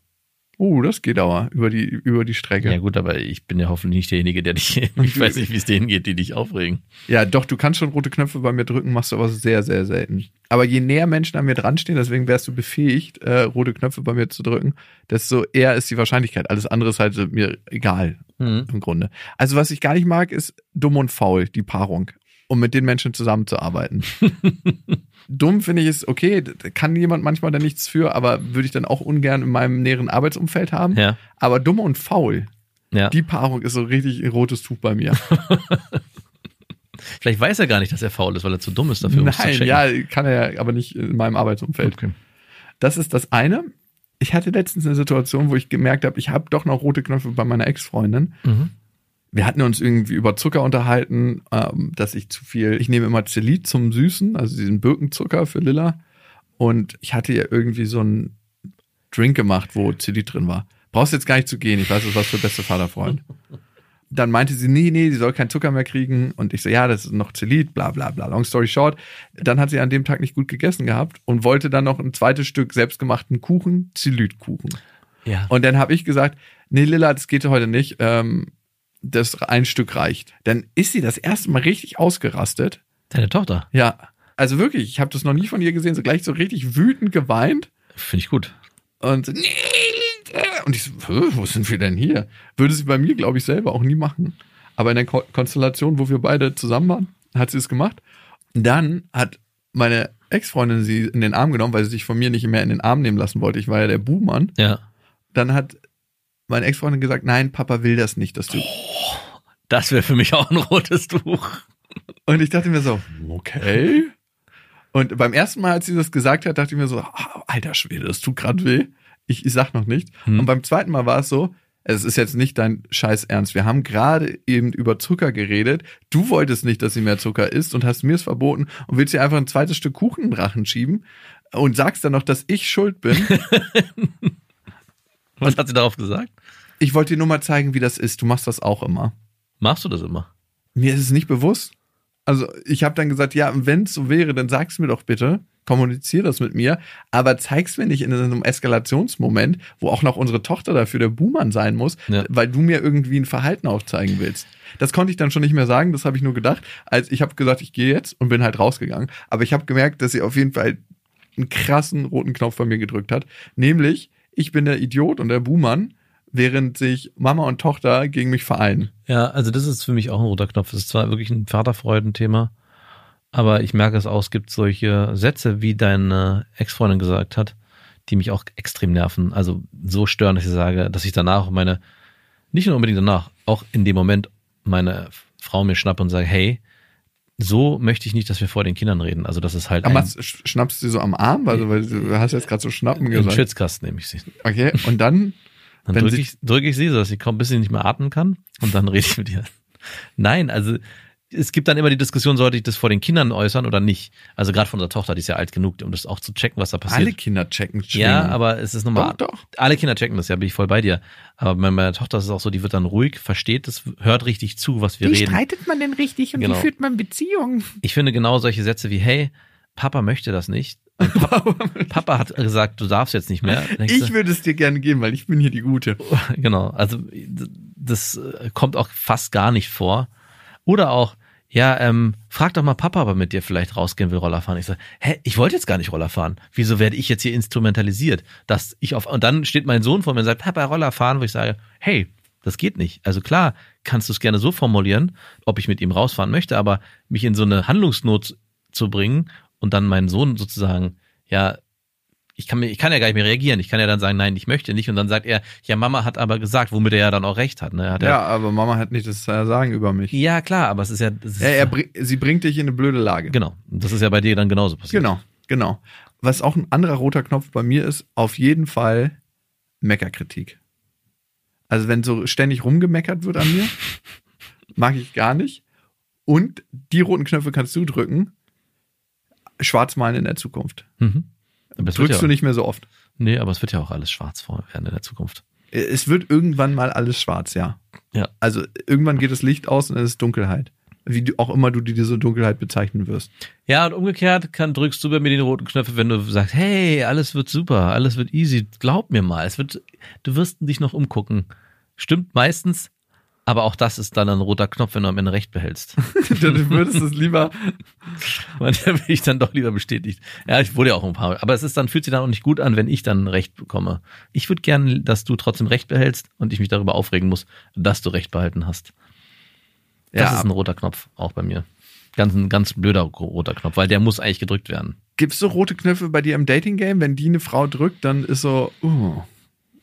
Oh, das geht aber über die, über die Strecke. Ja. gut, aber ich bin ja hoffentlich nicht derjenige, der dich. Ich weiß nicht, wie es denen geht, die dich aufregen. Ja, doch, du kannst schon rote Knöpfe bei mir drücken, machst du aber sehr, sehr selten. Aber je näher Menschen an mir dran stehen, deswegen wärst du befähigt, äh, rote Knöpfe bei mir zu drücken, desto eher ist die Wahrscheinlichkeit. Alles andere ist halt mir egal Mhm. im Grunde. Also was ich gar nicht mag, ist dumm und faul, die Paarung, um mit den Menschen zusammenzuarbeiten. dumm finde ich ist okay, kann jemand manchmal da nichts für, aber würde ich dann auch ungern in meinem näheren Arbeitsumfeld haben. Ja, Aber dumm und faul, ja. die Paarung ist so richtig ein rotes Tuch bei mir. Vielleicht weiß er gar nicht, dass er faul ist, weil er zu dumm ist dafür. um es zu Nein, checken. ja, kann er ja, aber nicht in meinem Arbeitsumfeld. Okay. Das ist das eine. Ich hatte letztens eine Situation, wo ich gemerkt habe, ich habe doch noch rote Knöpfe bei meiner Ex-Freundin. Mhm. Wir hatten uns irgendwie über Zucker unterhalten, ähm, dass ich zu viel, ich nehme immer Zelit zum Süßen, also diesen Birkenzucker für Lilla. Und ich hatte ihr irgendwie so einen Drink gemacht, wo Zelit drin war. Brauchst jetzt gar nicht zu gehen, ich weiß, das was für beste Vaterfreund. Dann meinte sie, nee, nee, sie soll keinen Zucker mehr kriegen. Und ich so, ja, das ist noch Zelit, bla bla bla. Long story short. Dann hat sie an dem Tag nicht gut gegessen gehabt und wollte dann noch ein zweites Stück selbstgemachten Kuchen, Zelitkuchen. Ja. Und dann habe ich gesagt, nee, Lilla, das geht heute nicht. Ähm, das ein Stück reicht. Dann ist sie das erste Mal richtig ausgerastet. Deine Tochter. Ja, also wirklich, ich habe das noch nie von ihr gesehen, so gleich so richtig wütend geweint Finde ich gut. und nee, und ich so, "Hä, wo sind wir denn hier? Würde sie bei mir, glaube ich, selber auch nie machen. Aber in der Ko Konstellation, wo wir beide zusammen waren, hat sie es gemacht. Dann hat meine Ex-Freundin sie in den Arm genommen, weil sie sich von mir nicht mehr in den Arm nehmen lassen wollte. Ich war ja der Buhmann. Ja. Dann hat meine Ex-Freundin gesagt, nein, Papa will das nicht, dass du. Das wäre für mich auch ein rotes Tuch. Und ich dachte mir so, okay. Und beim ersten Mal, als sie das gesagt hat, dachte ich mir so, ah, alter Schwede, das tut gerade weh. Ich, ich sag noch nicht. Hm. Und beim zweiten Mal war es so, es ist jetzt nicht dein Scheiß Ernst. Wir haben gerade eben über Zucker geredet. Du wolltest nicht, dass sie mehr Zucker isst und hast mir es verboten und willst ihr einfach ein zweites Stück Kuchen in den Rachen schieben und sagst dann noch, dass ich schuld bin. Was hat sie darauf gesagt? ich wollte dir nur mal zeigen, wie das ist. Du machst das auch immer. Machst du das immer? Mir ist es nicht bewusst. Also ich habe dann gesagt, ja, wenn es so wäre, dann sag's mir doch bitte, kommunizier das mit mir, aber zeig's mir nicht in einem Eskalationsmoment, wo auch noch unsere Tochter dafür der Buhmann sein muss, Ja. weil du mir irgendwie ein Verhalten aufzeigen willst. Das konnte ich dann schon nicht mehr sagen, das habe ich nur gedacht, als ich habe gesagt, ich gehe jetzt und bin halt rausgegangen, aber ich habe gemerkt, dass sie auf jeden Fall einen krassen roten Knopf bei mir gedrückt hat, nämlich ich bin der Idiot und der Buhmann, während sich Mama und Tochter gegen mich vereinen. Ja, also das ist für mich auch ein roter Knopf. Das ist zwar wirklich ein Vaterfreudenthema, Aber ich merke es auch, es gibt solche Sätze, wie deine Ex-Freundin gesagt hat, die mich auch extrem nerven. Also so stören, dass ich sage, dass ich danach meine, nicht nur unbedingt danach, auch in dem Moment meine Frau mir schnappe und sage, hey, so möchte ich nicht, dass wir vor den Kindern reden. Also das ist halt Aber sch- schnappst du sie so am Arm? Also, weil du hast jetzt gerade so schnappen im gesagt. Schwitzkasten nehme ich sie. Okay, und dann, Dann drücke ich, drück ich sie, sodass sie kaum bis sie nicht mehr atmen kann und dann rede ich mit ihr. Nein, also es gibt dann immer die Diskussion, sollte ich das vor den Kindern äußern oder nicht? Also gerade von unserer Tochter, die ist ja alt genug, um das auch zu checken, was da passiert. alle Kinder checken ja, Schwingen. aber es ist nochmal. Doch, doch. Alle Kinder checken das, ja, bin ich voll bei dir. Aber bei meiner Tochter ist es auch so, die wird dann ruhig, versteht es, hört richtig zu, was wir Wie reden. streitet man denn richtig und Genau. wie führt man Beziehungen? Ich finde genau solche Sätze wie, hey, Papa möchte das nicht. Papa, Papa hat gesagt, du darfst jetzt nicht mehr. Denkst Ich würde es dir gerne geben, weil ich bin hier die Gute. genau, also das kommt auch fast gar nicht vor. Oder auch, ja, ähm, frag doch mal Papa, ob er mit dir vielleicht rausgehen will, Roller fahren. Ich sage, hä, ich wollte jetzt gar nicht Roller fahren. Wieso werde ich jetzt hier instrumentalisiert? Dass ich auf, und dann steht mein Sohn vor mir und sagt, Papa, Roller fahren, wo ich sage, hey, das geht nicht. Also klar, kannst du es gerne so formulieren, ob ich mit ihm rausfahren möchte, aber mich in so eine Handlungsnot zu bringen und dann meinen Sohn sozusagen, ja, ich kann mir, ich kann ja gar nicht mehr reagieren. Ich kann ja dann sagen, nein, ich möchte nicht. Und dann sagt er, ja, Mama hat aber gesagt, womit er ja dann auch recht hat. Ne? Hat er, Ja, aber Mama hat nicht das äh, Sagen über mich. ja, klar, aber es ist ja, es ist, Er, er, bring- sie bringt dich in eine blöde Lage. genau. Das ist ja bei dir dann genauso passiert. Genau, genau. Was auch ein anderer roter Knopf bei mir ist, auf jeden Fall Meckerkritik. Also wenn so ständig rumgemeckert wird an mir, mag ich gar nicht. Und die roten Knöpfe kannst du drücken. Schwarz malen in der Zukunft. Mhm. Drückst ja, du nicht mehr so oft. Nee, aber es wird ja auch alles schwarz werden in der Zukunft. Es wird irgendwann mal alles schwarz, ja. Ja. Also irgendwann geht das Licht aus und es ist Dunkelheit. Wie du, auch immer du diese Dunkelheit bezeichnen wirst. Ja, und umgekehrt kann, drückst du bei mir den roten Knöpfe, wenn du sagst, hey, alles wird super, alles wird easy, glaub mir mal, es wird, du wirst dich noch umgucken. Stimmt meistens, aber auch das ist dann ein roter Knopf, wenn du am Ende recht behältst. du würdest es lieber. Manchmal bin ich dann doch lieber bestätigt. Ja, ich wurde ja auch ein paar. Aber es ist dann, fühlt sich dann auch nicht gut an, wenn ich dann Recht bekomme. Ich würde gerne, dass du trotzdem Recht behältst und ich mich darüber aufregen muss, dass du Recht behalten hast. Das Ja. ist ein roter Knopf, auch bei mir. Ganz ein ganz blöder roter Knopf, weil der muss eigentlich gedrückt werden. Gibt es so rote Knöpfe bei dir im Dating-Game? Wenn die eine Frau drückt, dann ist so, uh,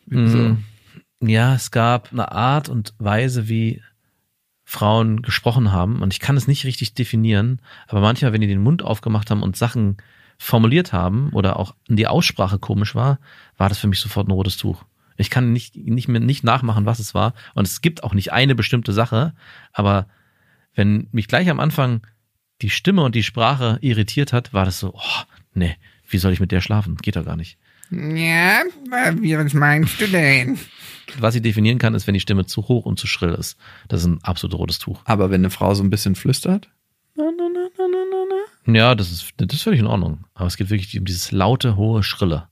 so. Mm. Ja, es gab eine Art und Weise, wie Frauen gesprochen haben. Und ich kann es nicht richtig definieren, aber manchmal, wenn die den Mund aufgemacht haben und Sachen formuliert haben oder auch die Aussprache komisch war, war das für mich sofort ein rotes Tuch. Ich kann nicht, nicht mehr nicht nachmachen, was es war. Und es gibt auch nicht eine bestimmte Sache, aber wenn mich gleich am Anfang die Stimme und die Sprache irritiert hat, war das so, oh, nee, wie soll ich mit der schlafen? Geht doch gar nicht. Ja, wie, was meinst du denn? Was ich definieren kann, ist, wenn die Stimme zu hoch und zu schrill ist. Das ist ein absolut rotes Tuch. Aber wenn eine Frau so ein bisschen flüstert? Ja, das ist, das ist völlig in Ordnung. Aber es geht wirklich um dieses laute, hohe, schrille.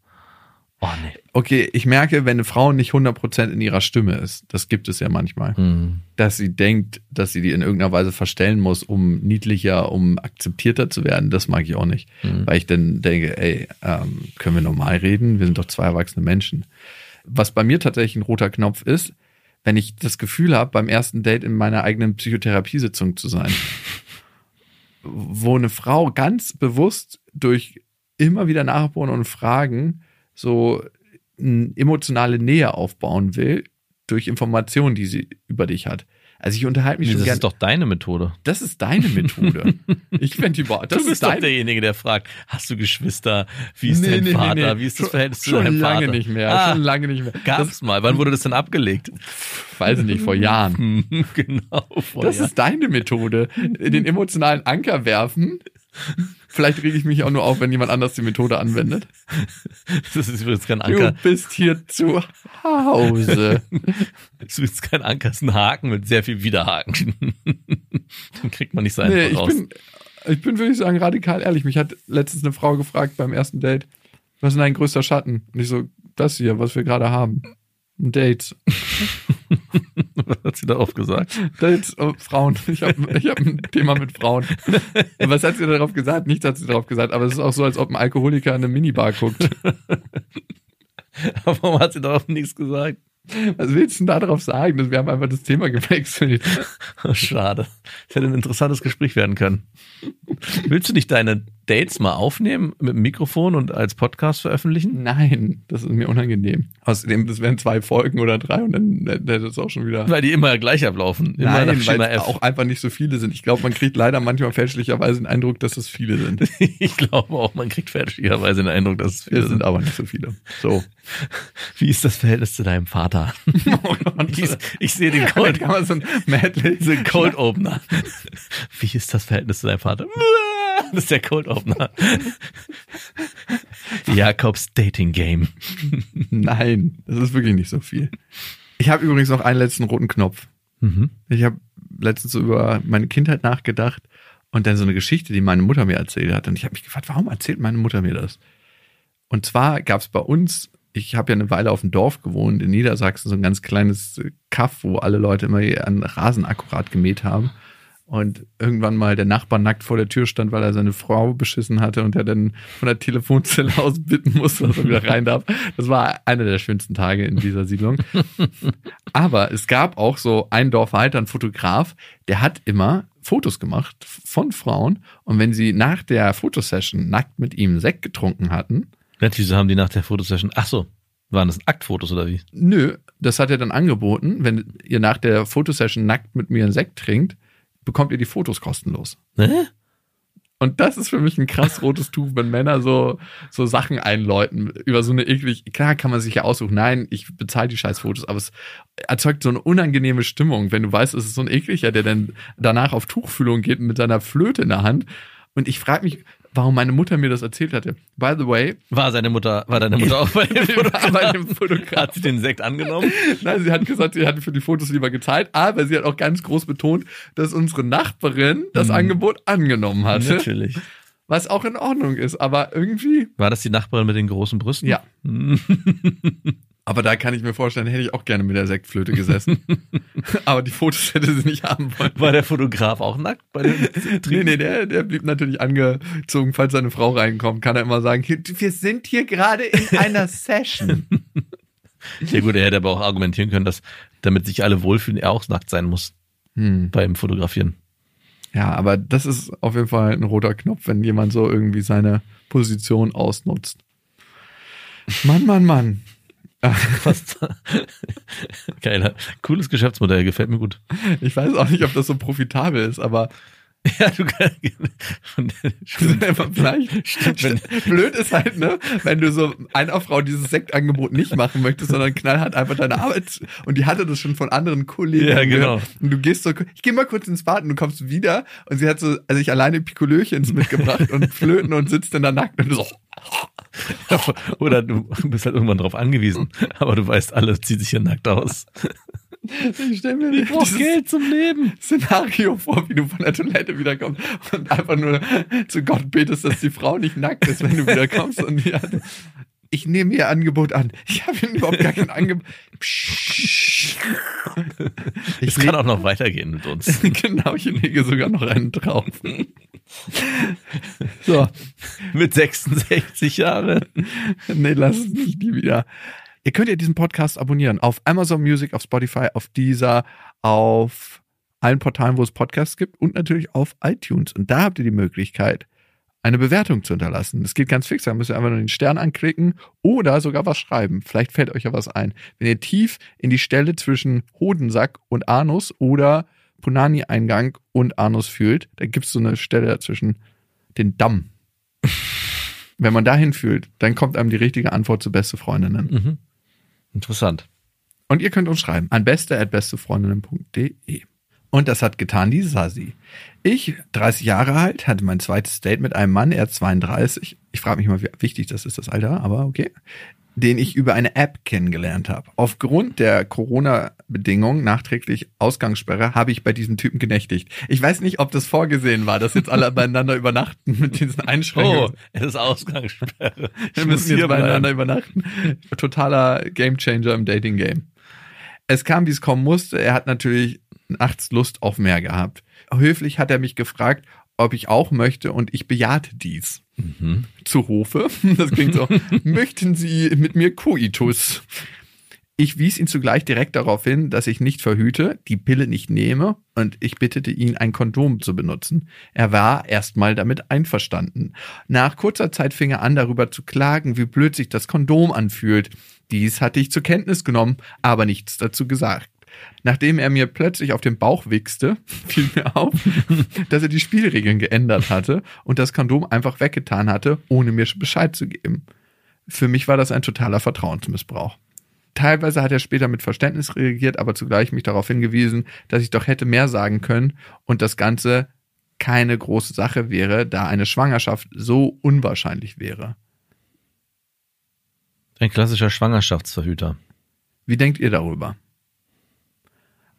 Oh, nee. Okay, ich merke, wenn eine Frau nicht 100% in ihrer Stimme ist, das gibt es ja manchmal, Hm. dass sie denkt, dass sie die in irgendeiner Weise verstellen muss, um niedlicher, um akzeptierter zu werden, das mag ich auch nicht. Mhm. Weil ich dann denke, ey, ähm, können wir normal reden? Wir sind doch zwei erwachsene Menschen. Was bei mir tatsächlich ein roter Knopf ist, wenn ich das Gefühl habe, beim ersten Date in meiner eigenen Psychotherapiesitzung zu sein, wo eine Frau ganz bewusst durch immer wieder Nachbohren und Fragen so eine emotionale Nähe aufbauen will durch Informationen, die sie über dich hat. Also ich unterhalte mich Das schon gerne. ist doch deine Methode. Das ist deine Methode. ich fände die das du ist bist doch derjenige, der fragt, hast du Geschwister? Wie ist Nee, dein nee, nee, Vater? nee. Wie ist das Schon- Verhältnis zu schon deinem lange Vater? nicht mehr, Ah, schon lange nicht mehr. Gab's mal. Wann wurde das denn abgelegt? Das weiß ich nicht, vor Jahren. Genau. Vor Das Jahren. ist deine Methode. Den emotionalen Anker werfen. Vielleicht rege ich mich auch nur auf, wenn jemand anders die Methode anwendet. das ist übrigens kein Du Anker. bist hier zu Hause. Das ist kein Anker, das ist ein Haken mit sehr viel Widerhaken. Den kriegt man nicht so einfach Nee, ich raus. bin, ich bin, würde ich sagen, radikal ehrlich. Mich hat letztens eine Frau gefragt beim ersten Date, was ist dein größter Schatten? Und ich so, das hier, was wir gerade haben. Ein Date. Was hat sie darauf gesagt? Dates, oh, Frauen. Ich habe ich hab ein Thema mit Frauen. Was hat sie darauf gesagt? Nichts hat sie darauf gesagt, aber es ist auch so, als ob ein Alkoholiker in eine Minibar guckt. Warum hat sie darauf nichts gesagt? Was willst du denn darauf sagen? Wir haben einfach das Thema gewechselt. Schade. Das hätte ein interessantes Gespräch werden können. Willst du nicht deine Dates mal aufnehmen mit dem Mikrofon und als Podcast veröffentlichen? Nein, das ist mir unangenehm. Außerdem, das wären zwei Folgen oder drei und dann hätte es auch schon wieder. Weil die immer gleich ablaufen. Immer Nein, weil auch einfach nicht so viele sind. Ich glaube, man kriegt leider manchmal fälschlicherweise den Eindruck, dass es viele sind. Ich glaube auch, man kriegt fälschlicherweise den Eindruck, dass es viele Es sind sind. aber nicht so viele. So. Wie ist das Verhältnis zu deinem Vater? Ich, ich sehe den Cold, kann man so ein Medley Cold Opener. Wie ist das Verhältnis zu deinem Vater? Das ist der Cold Opener. Jakobs Dating Game. Nein, das ist wirklich nicht so viel. Ich habe übrigens noch einen letzten roten Knopf. Mhm. Ich habe letztens über meine Kindheit nachgedacht und dann so eine Geschichte, die meine Mutter mir erzählt hat. Und ich habe mich gefragt, warum erzählt meine Mutter mir das? Und zwar gab es bei uns, ich habe ja eine Weile auf dem Dorf gewohnt, in Niedersachsen, so ein ganz kleines Kaff, wo alle Leute immer ihren Rasen akkurat gemäht haben. Und irgendwann mal der Nachbar nackt vor der Tür stand, weil er seine Frau beschissen hatte und er dann von der Telefonzelle aus bitten musste, dass er wieder rein darf. Das war einer der schönsten Tage in dieser Siedlung. Aber es gab auch so ein Dorf weiter, ein Fotograf, der hat immer Fotos gemacht von Frauen. Und wenn sie nach der Fotosession nackt mit ihm Sekt getrunken hatten, Natürlich, haben die nach der Fotosession. Ach so, waren das Aktfotos oder wie? nö, das hat er dann angeboten, wenn ihr nach der Fotosession nackt mit mir einen Sekt trinkt, bekommt ihr die Fotos kostenlos. Hä? Und das ist für mich ein krass rotes Tuch, wenn Männer so, so Sachen einläuten über so eine eklig, klar kann man sich ja aussuchen, nein, ich bezahle die scheiß Fotos, aber es erzeugt so eine unangenehme Stimmung, wenn du weißt, es ist so ein ekliger, der dann danach auf Tuchfühlung geht mit seiner Flöte in der Hand. Und ich frage mich, warum meine Mutter mir das erzählt hatte. By the way, War seine Mutter, war deine Mutter auch bei dem bei dem Fotograf. Hat sie den Sekt angenommen? Nein, sie hat gesagt, sie hat für die Fotos lieber gezahlt, aber sie hat auch ganz groß betont, dass unsere Nachbarin das Mhm. Angebot angenommen hatte. Natürlich. Was auch in Ordnung ist, aber irgendwie War das die Nachbarin mit den großen Brüsten? Ja. Aber da kann ich mir vorstellen, hätte ich auch gerne mit der Sektflöte gesessen. Aber die Fotos hätte sie nicht haben wollen. War der Fotograf auch nackt bei dem Nee, nee, der, der blieb natürlich angezogen, falls seine Frau reinkommt, kann er immer sagen, "Hier, wir sind hier gerade in einer Session. Ja gut, er hätte aber auch argumentieren können, dass damit sich alle wohlfühlen, er auch nackt sein muss Hm. beim Fotografieren. Ja, aber das ist auf jeden Fall ein roter Knopf, wenn jemand so irgendwie seine Position ausnutzt. Mann, Mann, Mann. Fast. Geiler. Cooles Geschäftsmodell, gefällt mir gut. Ich weiß auch nicht, ob das so profitabel ist, aber Ja, du kannst. Stimmt, wenn- Blöd ist halt, ne, wenn du so einer Frau dieses Sektangebot nicht machen möchtest, sondern knallhart einfach deine Arbeit. Und die hatte das schon von anderen Kollegen. Ja, genau. gehört. Und du gehst so, ich geh mal kurz ins Bad und du kommst wieder und sie hat so, also ich alleine Pikolöchens mitgebracht und Flöten und sitzt dann da nackt und du so, Oder du bist halt irgendwann drauf angewiesen. Aber du weißt, alle ziehen sich hier nackt aus. ich stell mir dieses zum Leben. Szenario vor, wie du von der Toilette wiederkommst und einfach nur zu Gott betest, dass die Frau nicht nackt ist, wenn du wiederkommst und die hat, ich nehme ihr Angebot an. Ich habe ihnen überhaupt gar kein Angebot. Psst. Es Ich kann auch noch weitergehen mit uns. genau, ich lege sogar noch einen drauf. So, Mit 66 Jahren. nee, lass es nicht die wieder. Ihr könnt ja diesen Podcast abonnieren auf Amazon Music, auf Spotify, auf Deezer, auf allen Portalen, wo es Podcasts gibt und natürlich auf iTunes. Und da habt ihr die Möglichkeit, eine Bewertung zu hinterlassen. Das geht ganz fix. Da müsst ihr einfach nur den Stern anklicken oder sogar was schreiben. Vielleicht fällt euch ja was ein. Wenn ihr tief in die Stelle zwischen Hodensack und Anus oder Punani-Eingang und Anus fühlt, da gibt es so eine Stelle dazwischen, den Damm. Wenn man dahin fühlt, dann kommt einem die richtige Antwort zu beste Freundinnen. Mhm. Interessant. Und ihr könnt uns schreiben an beste.bestefreundinnen.de. Und das hat getan die Sasi. Ich, 30 Jahre alt, hatte mein zweites Date mit einem Mann, er 32. Ich frage mich mal, wie wichtig das ist, das Alter, aber okay. Den ich über eine App kennengelernt habe. Aufgrund der Corona-Bedingungen, nachträglich Ausgangssperre, habe ich bei diesem Typen genächtigt. Ich weiß nicht, ob das vorgesehen war, dass jetzt alle beieinander übernachten mit diesen Einschränkungen. Oh, es ist Ausgangssperre. Wir müssen hier beieinander übernachten. Totaler Gamechanger im Dating-Game. Es kam, wie es kommen musste. Er hat natürlich nachts Lust auf mehr gehabt. Höflich hat er mich gefragt, ob ich auch möchte und ich bejahte dies. Mhm. Zu Hofe. Das klingt so. Möchten Sie mit mir Koitus? Ich wies ihn zugleich direkt darauf hin, dass ich nicht verhüte, die Pille nicht nehme und ich bittete ihn, ein Kondom zu benutzen. Er war erstmal damit einverstanden. Nach kurzer Zeit fing er an, darüber zu klagen, wie blöd sich das Kondom anfühlt. Dies hatte ich zur Kenntnis genommen, aber nichts dazu gesagt. Nachdem er mir plötzlich auf den Bauch wichste, fiel mir auf, dass er die Spielregeln geändert hatte und das Kondom einfach weggetan hatte, ohne mir Bescheid zu geben. Für mich war das ein totaler Vertrauensmissbrauch. Teilweise hat er später mit Verständnis reagiert, aber zugleich mich darauf hingewiesen, dass ich doch hätte mehr sagen können und das Ganze keine große Sache wäre, da eine Schwangerschaft so unwahrscheinlich wäre. Ein klassischer Schwangerschaftsverhüter. Wie denkt ihr darüber?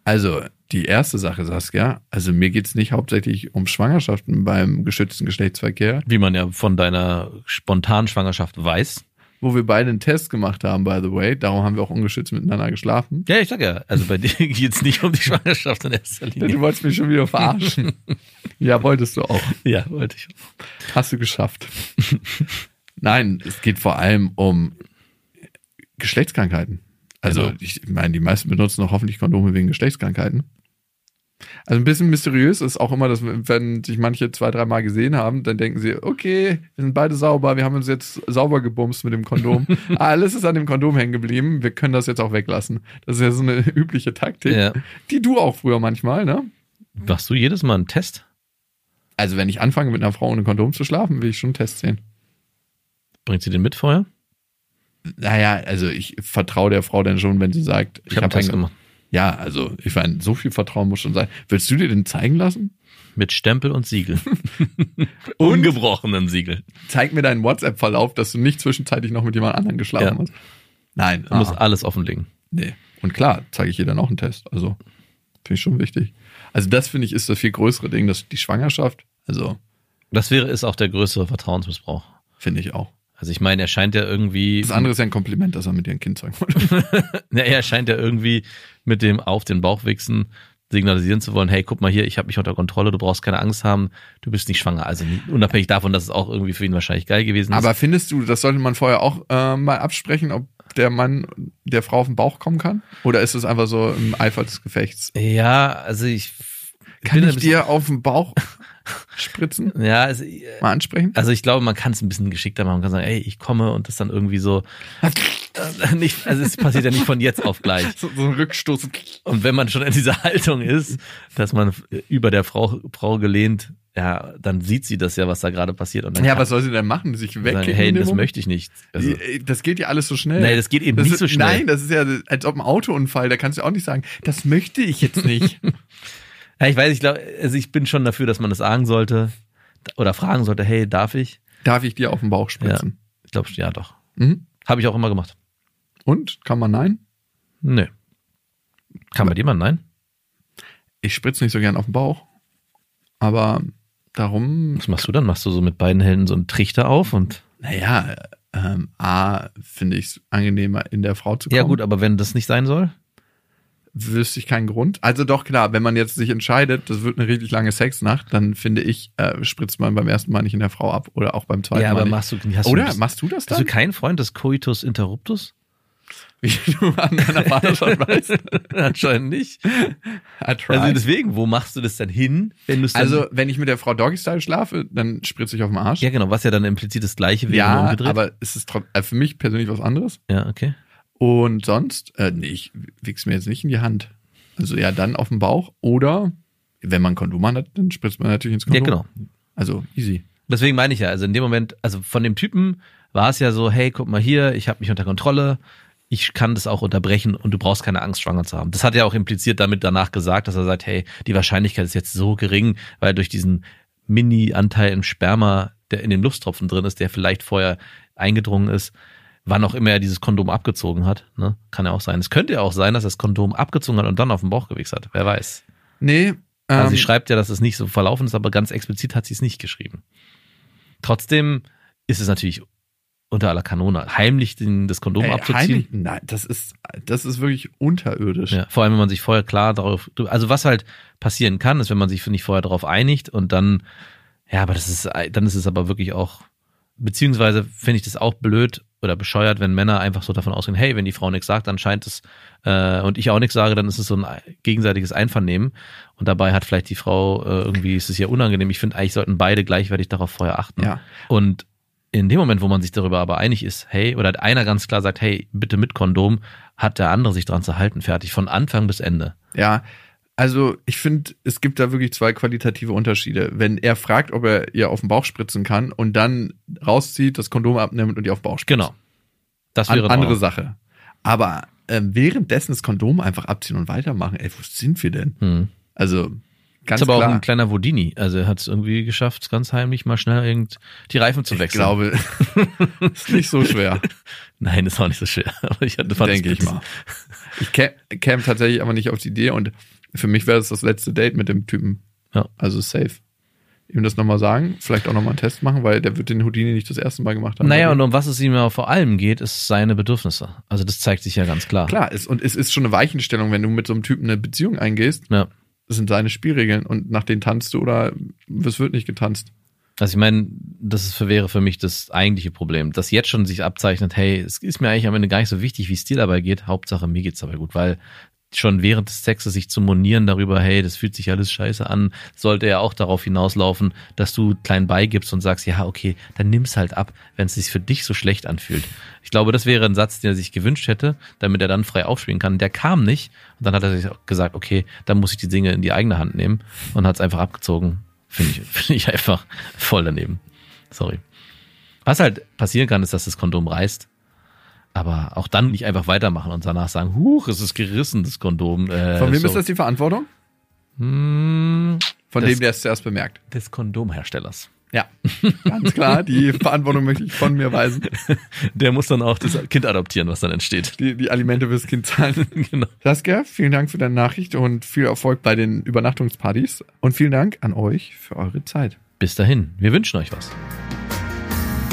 Also, die erste Sache, Saskia, also mir geht's nicht hauptsächlich um Schwangerschaften beim geschützten Geschlechtsverkehr, Wie man ja von deiner spontanen Schwangerschaft weiß. wo wir beide einen Test gemacht haben, by the way. Darum haben wir auch ungeschützt miteinander geschlafen. Ja, ich sag ja, also bei dir geht's nicht um die Schwangerschaft in erster Du Linie. wolltest mich schon wieder verarschen. ja, wolltest du auch. Ja, wollte ich. Hast du geschafft. Nein, es geht vor allem um Geschlechtskrankheiten. Also, Genau. ich meine, die meisten benutzen auch hoffentlich Kondome wegen Geschlechtskrankheiten. Also ein bisschen mysteriös ist auch immer, dass wenn sich manche zwei, dreimal gesehen haben, dann denken sie, okay, wir sind beide sauber, wir haben uns jetzt sauber gebumst mit dem Kondom. Alles ist an dem Kondom hängen geblieben, wir können das jetzt auch weglassen. Das ist ja so eine übliche Taktik, Ja. die du auch früher manchmal, ne? Machst du jedes Mal einen Test? Also wenn ich anfange mit einer Frau ohne Kondom zu schlafen, will ich schon einen Test sehen. Bringt sie den mit vorher? Naja, also ich vertraue der Frau dann schon, wenn sie sagt, Ich habe einen hab einen- gemacht. Ja, also ich meine, so viel Vertrauen muss schon sein. Willst du dir den zeigen lassen? Mit Stempel und Siegel. Ungebrochenen Siegel. Zeig mir deinen WhatsApp-Verlauf, dass du nicht zwischenzeitlich noch mit jemand anderem geschlafen Ja. hast. Nein, Du musst aha. alles offenlegen. nee. Und klar, zeige ich ihr dann auch einen Test. Also finde ich schon wichtig. Also das finde ich ist das viel größere Ding, dass die Schwangerschaft. Also Das wäre, ist auch der größere Vertrauensmissbrauch. finde ich auch. Also ich meine, er scheint ja irgendwie. Das andere ist ja ein Kompliment, dass er mit ihrem Kind zeigen wollte. Ja, er scheint ja irgendwie mit dem auf den Bauch wichsen signalisieren zu wollen, hey, guck mal hier, ich habe mich unter Kontrolle, du brauchst keine Angst haben, du bist nicht schwanger. Also unabhängig davon, dass es auch irgendwie für ihn wahrscheinlich geil gewesen ist. Aber findest du, das sollte man vorher auch äh, mal absprechen, ob der Mann der Frau auf den Bauch kommen kann? Oder ist es einfach so im Eifer des Gefechts? ja, also ich Kann ich dir auf den Bauch spritzen? ja, also, Mal ansprechen? also ich glaube, man kann es ein bisschen geschickter machen. Man kann sagen, ey, ich komme und das dann irgendwie so äh, nicht, also es passiert ja nicht von jetzt auf gleich. So, so ein Rückstoß. Und wenn man schon in dieser Haltung ist, dass man über der Frau, Frau gelehnt, ja, dann sieht sie das ja, was da gerade passiert. Und dann Ja, was soll sie denn machen? Sich wegkicken? sagen, hey, das Moment? möchte ich nicht. Also, Das geht ja alles so schnell. nee, das geht eben Das nicht ist, so schnell. Nein, das ist ja als ob ein Autounfall. Da kannst du auch nicht sagen, das möchte ich jetzt nicht. Ja, ich weiß, ich glaube, also ich bin schon dafür, dass man das sagen sollte oder fragen sollte, hey, darf ich? Darf ich dir auf den Bauch spritzen? Ich glaube, ja, doch. Mhm. Habe ich auch immer gemacht. Und? Kann man nein? Nö. Kann bei dir mal nein? Ich spritze nicht so gern auf den Bauch. Aber darum, Was machst du dann? Machst du so mit beiden Händen so einen Trichter auf und naja, ähm, A, finde ich es angenehmer, in der Frau zu kommen. ja gut, aber wenn das nicht sein soll, wüsste ich keinen Grund. Also doch klar, wenn man jetzt sich entscheidet, das wird eine richtig lange Sexnacht, dann finde ich, äh, spritzt man beim ersten Mal nicht in der Frau ab oder auch beim zweiten ja, Mal. aber nicht. machst du hast oder du, machst du das Bist du dann? kein Freund des Coitus interruptus? Wie du an deiner Vaterschaft weißt. Anscheinend nicht. Also deswegen, wo machst du das denn hin, wenn du dann Also, wenn ich mit der Frau Doggy Style schlafe, dann spritze ich auf den Arsch. ja genau, was ja dann implizit das gleiche wäre Ja, aber es ist äh, für mich persönlich was anderes. ja, okay. Und sonst, äh, nee, ich wichs mir jetzt nicht in die Hand. Also ja, dann auf den Bauch oder wenn man Kondom hat, dann spritzt man natürlich ins Ja, Kondom. genau. Also easy. Deswegen meine ich ja, also in dem Moment, also von dem Typen war es ja so, hey, guck mal hier, ich habe mich unter Kontrolle, ich kann das auch unterbrechen und du brauchst keine Angst, schwanger zu haben. Das hat er auch impliziert damit danach gesagt, dass er sagt, hey, die Wahrscheinlichkeit ist jetzt so gering, weil durch diesen Mini-Anteil im Sperma, der in den Lufttropfen drin ist, der vielleicht vorher eingedrungen ist, wann auch immer er dieses Kondom abgezogen hat, ne? kann ja auch sein. Es könnte ja auch sein, dass er das Kondom abgezogen hat und dann auf den Bauch gewichst hat. Wer weiß. Nee, Also ähm, sie schreibt ja, dass es nicht so verlaufen ist, aber ganz explizit hat sie es nicht geschrieben. Trotzdem ist es natürlich unter aller Kanone, heimlich den, das Kondom ey, abzuziehen. heimlich- Nein, das ist, das ist wirklich unterirdisch. Ja, vor allem, wenn man sich vorher klar darauf, also was halt passieren kann, ist, wenn man sich nicht vorher darauf einigt und dann, ja, aber das ist, dann ist es aber wirklich auch, beziehungsweise finde ich das auch blöd oder bescheuert, wenn Männer einfach so davon ausgehen, hey, wenn die Frau nichts sagt, dann scheint es, äh, und ich auch nichts sage, dann ist es so ein gegenseitiges Einvernehmen. Und dabei hat vielleicht die Frau äh, irgendwie, ist es ja unangenehm. Ich finde, eigentlich sollten beide gleichwertig darauf vorher achten. Ja. Und in dem Moment, wo man sich darüber aber einig ist, hey, oder einer ganz klar sagt, hey, bitte mit Kondom, hat der andere sich dran zu halten, fertig, von Anfang bis Ende. Ja, also ich finde, es gibt da wirklich zwei qualitative Unterschiede. Wenn er fragt, ob er ihr auf den Bauch spritzen kann und dann rauszieht, das Kondom abnimmt und ihr auf den Bauch spritzt. Genau. Das wäre in andere Ordnung. Sache. Aber ähm, währenddessen das Kondom einfach abziehen und weitermachen, ey, wo sind wir denn? Hm. Also ganz ist aber klar. auch ein kleiner Vodini. Also er hat es irgendwie geschafft, ganz heimlich mal schnell irgend die Reifen zu ich wechseln. glaube, ist nicht so schwer, Nein, ist auch nicht so schwer. Aber ich hatte fand denke ich mal. Ich käme käm tatsächlich aber nicht auf die Idee und für mich wäre das das letzte Date mit dem Typen. Ja. Also safe. Ihm das nochmal sagen, vielleicht auch nochmal einen Test machen, weil der wird den Houdini nicht das erste Mal gemacht haben. Naja, und um was es ihm ja vor allem geht, ist seine Bedürfnisse. Also das zeigt sich ja ganz klar. Klar, ist, und es ist schon eine Weichenstellung, wenn du mit so einem Typen eine Beziehung eingehst, Ja. das sind seine Spielregeln und nach denen tanzt du oder es wird nicht getanzt. Also ich meine, das ist wäre für mich das eigentliche Problem, dass jetzt schon sich abzeichnet, hey, es ist mir eigentlich am Ende gar nicht so wichtig, wie es dir dabei geht, Hauptsache mir geht's dabei gut, weil schon während des Sexes sich zu monieren darüber, hey, das fühlt sich alles scheiße an, sollte ja auch darauf hinauslaufen, dass du klein beigibst und sagst, ja, okay, dann nimm's halt ab, wenn es sich für dich so schlecht anfühlt. Ich glaube, das wäre ein Satz, den er sich gewünscht hätte, damit er dann frei aufspielen kann. Der kam nicht und dann hat er sich auch gesagt, okay, dann muss ich die Dinge in die eigene Hand nehmen und hat es einfach abgezogen. Finde ich, finde ich einfach voll daneben. Sorry. Was halt passieren kann, ist, dass das Kondom reißt. Aber auch dann nicht einfach weitermachen und danach sagen, huch, es ist gerissen, das Kondom. Äh, Von wem so. ist das die Verantwortung? Hm, Von Das- dem, der es zuerst bemerkt. des Kondomherstellers. Ja, ganz klar. Die Verantwortung möchte ich von mir weisen. Der muss dann auch das Kind adoptieren, was dann entsteht. Die, die Alimente fürs Kind zahlen. genau. Saskia, vielen Dank für deine Nachricht und viel Erfolg bei den Übernachtungspartys. Und vielen Dank an euch für eure Zeit. Bis dahin, wir wünschen euch was.